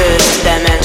curse to them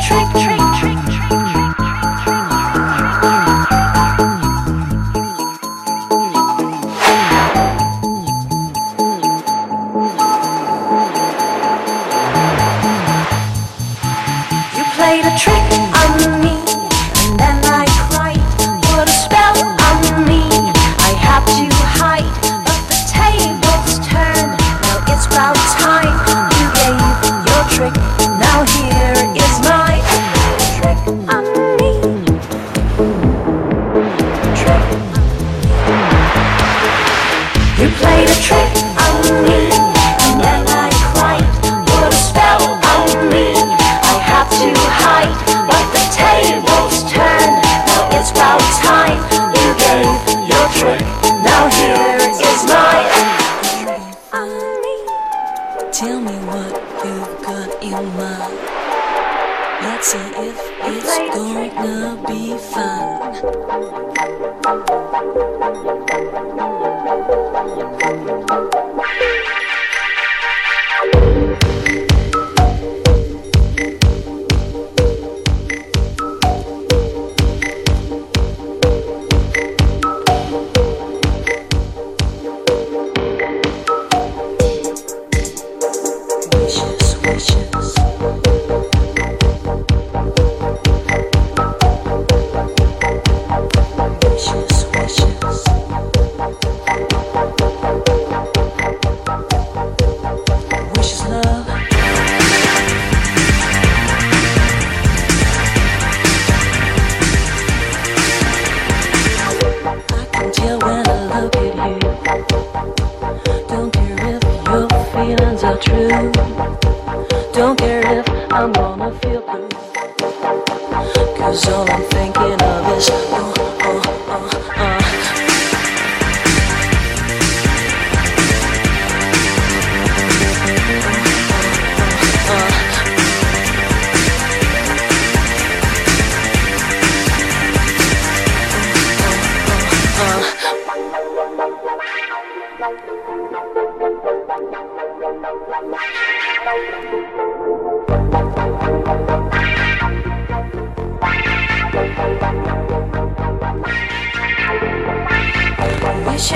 trick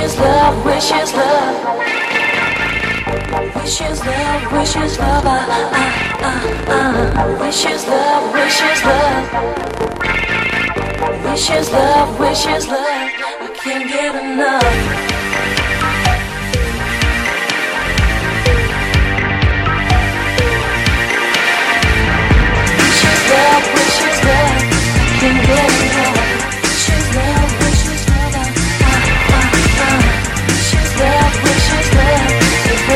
wishes love, wishes love. Wishes love, wishes love, ah, ah, ah, ah. Wishes love, wishes love. Wishes love, wishes love. I can't get enough. Wishes love,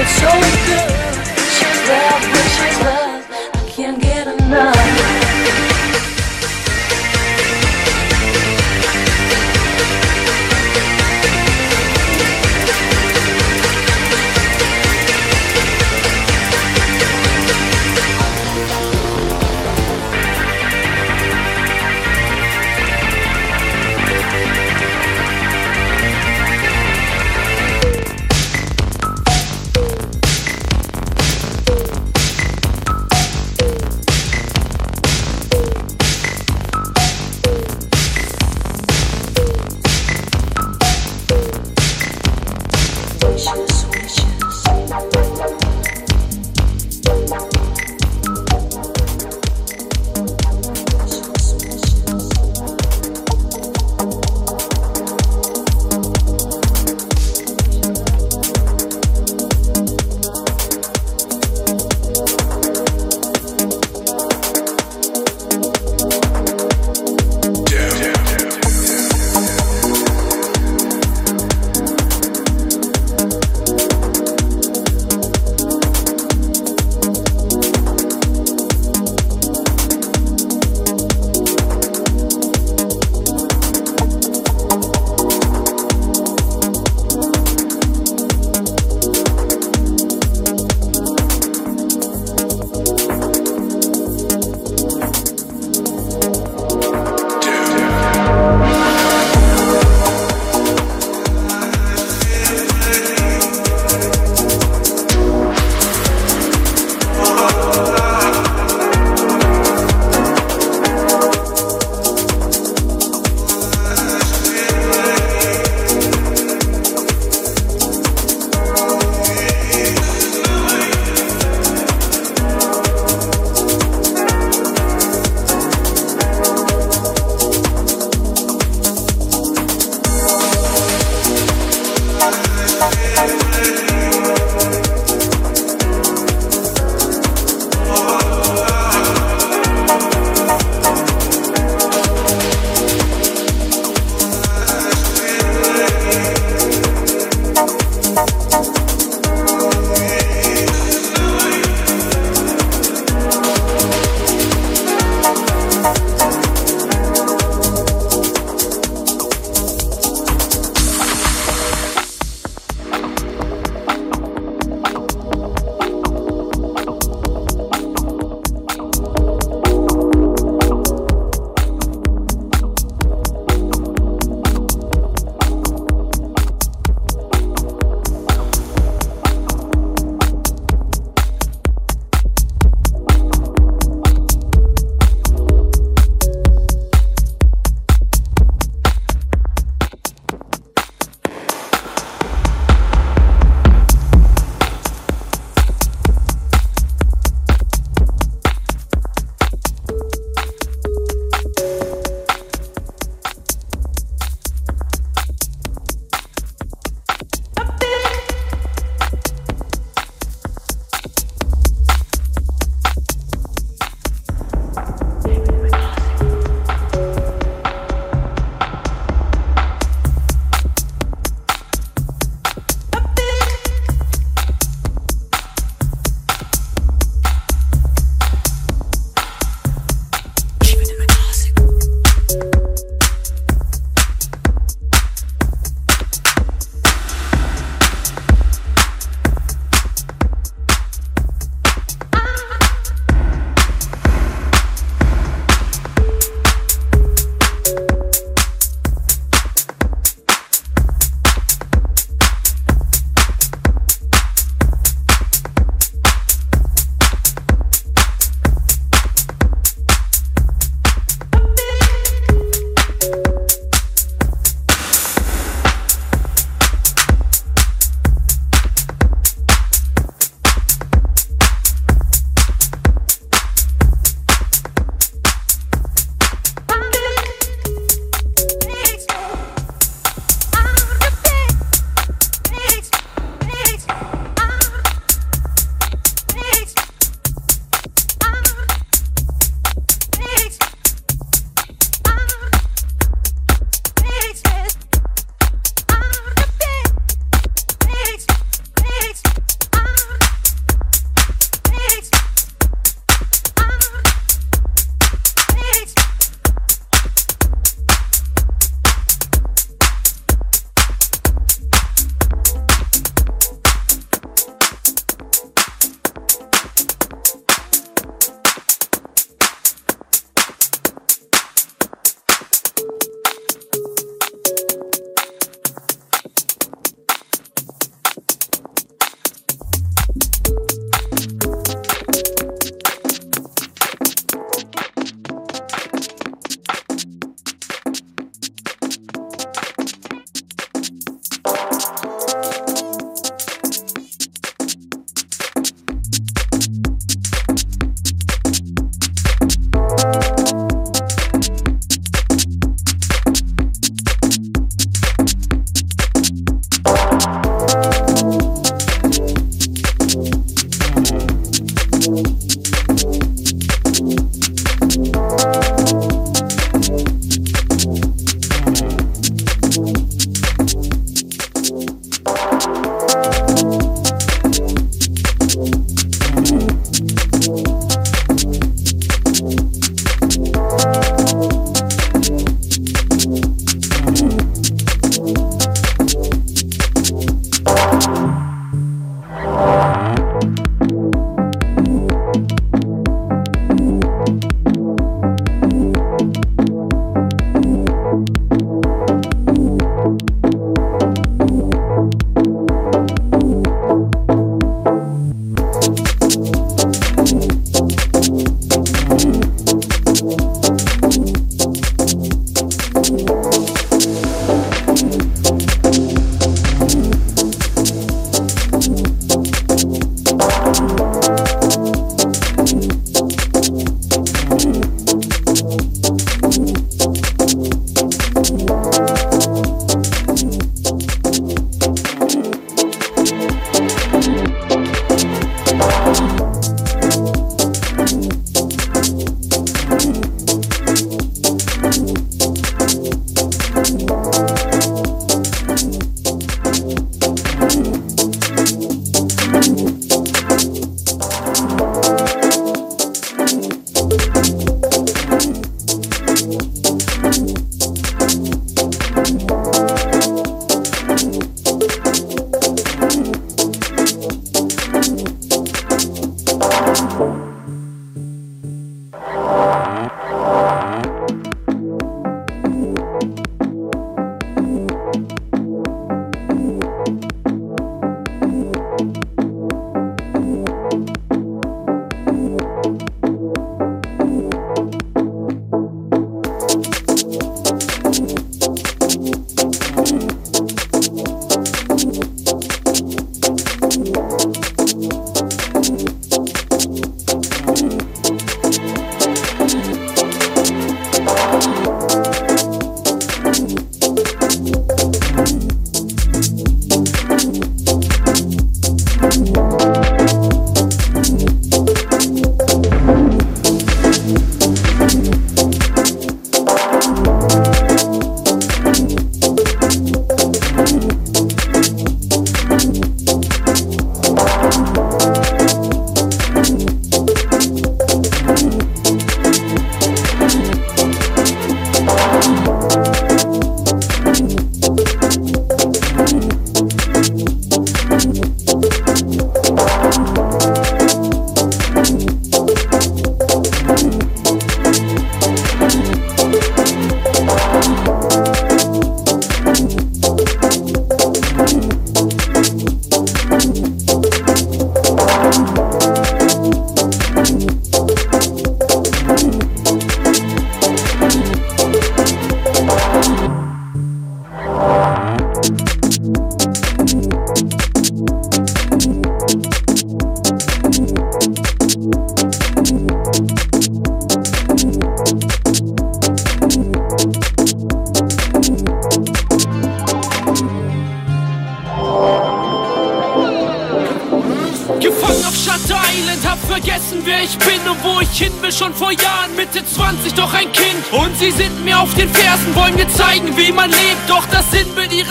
so good.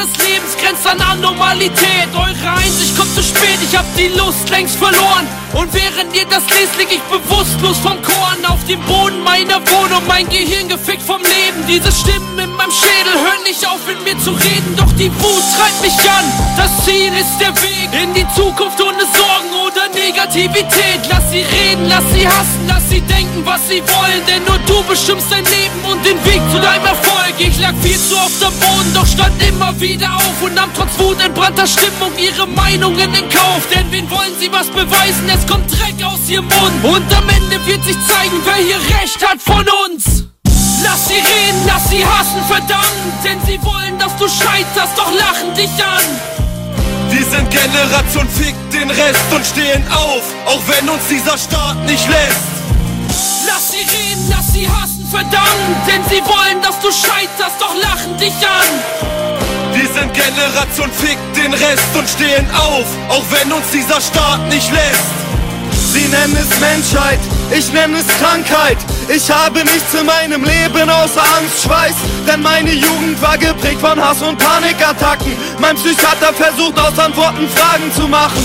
Ihres Lebens grenzt an Anormalität. Eure Einsicht kommt zu spät, ich hab die Lust längst verloren. Und während ihr das lest, lieg ich bewusstlos vom Korn auf dem Boden meiner Wohnung. Mein Gehirn gefickt vom Leben. Diese Stimmen in meinem Schädel hören nicht auf, mit mir zu reden. Doch die Wut treibt mich an. Das Ziel ist der Weg in die Zukunft ohne Sorgen oder Negativität. Lass sie reden, lass sie hassen, lass sie denken, was sie wollen. Denn nur du bestimmst dein Leben und den Weg zu deinem Erfolg. Ich lag viel zu oft am Boden, doch stand immer wieder auf und nahm trotz Wut entbrannter Stimmung ihre Meinungen in Kauf. Denn wen wollen sie was beweisen? Es kommt Dreck aus ihrem Mund. Und am Ende wird sich zeigen, wer hier Recht hat von uns. Lass sie reden, lass sie hassen, verdammt. Denn sie wollen, dass du scheiterst, doch lachen dich an. Wir sind Generation Fick den Rest und stehen auf, auch wenn uns dieser Staat nicht lässt. Verdammt. Denn sie wollen, dass du scheiterst, doch lachen dich an. Wir sind Generation Fick den Rest und stehen auf, auch wenn uns dieser Staat nicht lässt. Sie nennen es Menschheit, ich nenne es Krankheit. Ich habe nichts in meinem Leben außer Angst, Schweiß. Denn meine Jugend war geprägt von Hass und Panikattacken. Mein Psychiater versucht aus Antworten Fragen zu machen.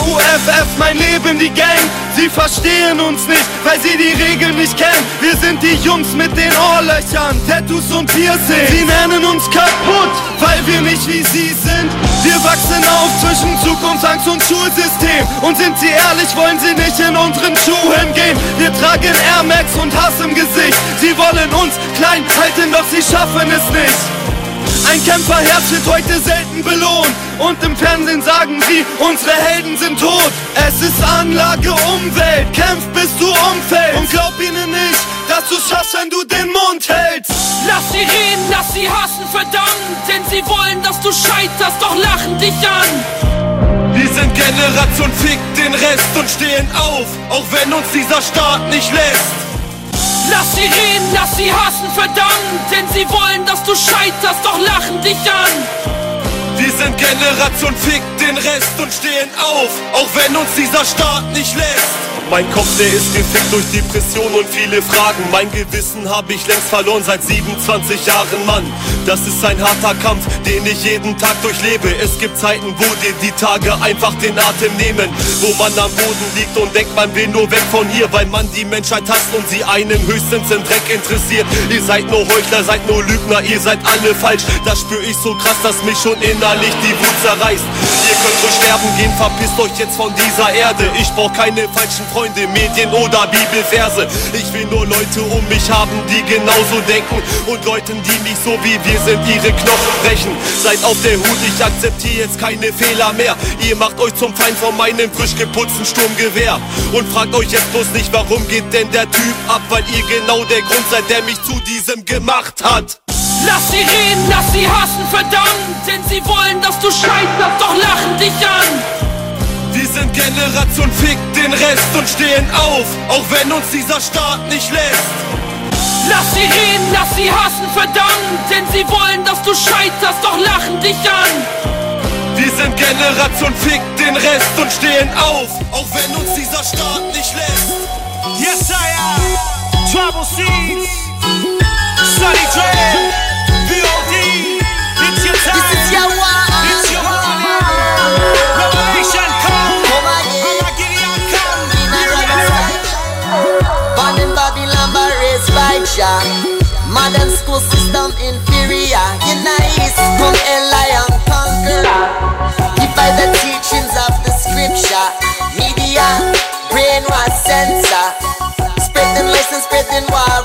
RUFF, mein Leben, die Gang. Sie verstehen uns nicht, weil sie die Regeln nicht kennen. Wir sind die Jungs mit den Ohrlöchern, Tattoos und Piercing. Sie nennen uns kaputt, weil wir nicht wie sie sind. Wir wachsen auf zwischen Zukunftsangst und Schulsystem. Und sind sie ehrlich, wollen sie nicht in unseren Schuhen gehen. Wir tragen Air Max und Hass im Gesicht. Sie wollen uns klein halten, doch sie schaffen es nicht. Ein Kämpferherz wird heute selten belohnt. Und im Fernsehen sagen sie, unsere Helden sind tot. Es ist Anlage Umwelt, kämpf bis du umfällst. Und glaub ihnen nicht, dass du schaffst, wenn du den Mund hältst. Lass sie reden, lass sie hassen, verdammt, denn sie wollen, dass du scheiterst, doch lachen dich an. Wir sind Generation Fick den Rest und stehen auf, auch wenn uns dieser Staat nicht lässt. Lass sie reden, lass sie hassen, verdammt, denn sie wollen, dass du scheiterst, doch lachen dich an. Wir sind Generation Fick den Rest und stehen auf, auch wenn uns dieser Staat nicht lässt. Mein Kopf, der ist gefickt durch Depression und viele Fragen. Mein Gewissen habe ich längst verloren seit 27 Jahren, Mann. Das ist ein harter Kampf, den ich jeden Tag durchlebe. Es gibt Zeiten, wo dir die Tage einfach den Atem nehmen. Wo man am Boden liegt und denkt, man will nur weg von hier, weil man die Menschheit hasst und sie einen höchstens im Dreck interessiert. Ihr seid nur Heuchler, seid nur Lügner, ihr seid alle falsch. Das spür ich so krass, dass mich schon innerlich die Wut zerreißt. Ihr könnt so sterben gehen, verpisst euch jetzt von dieser Erde. Ich brauch keine falschen Freunde, Medien oder Bibelverse. Ich will nur Leute um mich haben, die genauso denken. Und Leuten, die nicht so wie wir sind, ihre Knochen brechen. Seid auf der Hut, ich akzeptiere jetzt keine Fehler mehr. Ihr macht euch zum Feind von meinem frisch geputzten Sturmgewehr. Und fragt euch jetzt bloß nicht, warum geht denn der Typ ab? Weil ihr genau der Grund seid, der mich zu diesem gemacht hat. Lass sie reden, lass sie hassen, verdammt, denn sie wollen, dass du scheiterst, doch lachen dich an. Wir sind Generation Fick den Rest und stehen auf, auch wenn uns dieser Staat nicht lässt. Lass sie reden, lass sie hassen, verdammt, denn sie wollen, dass du scheiterst, doch lachen dich an. Wir sind Generation Fick den Rest und stehen auf, auch wenn uns dieser Staat nicht lässt. Yes, I am. Trouble Seeds. Sunny Dread. Scripture. Media, brainwash censor. Spreading lies and spreading war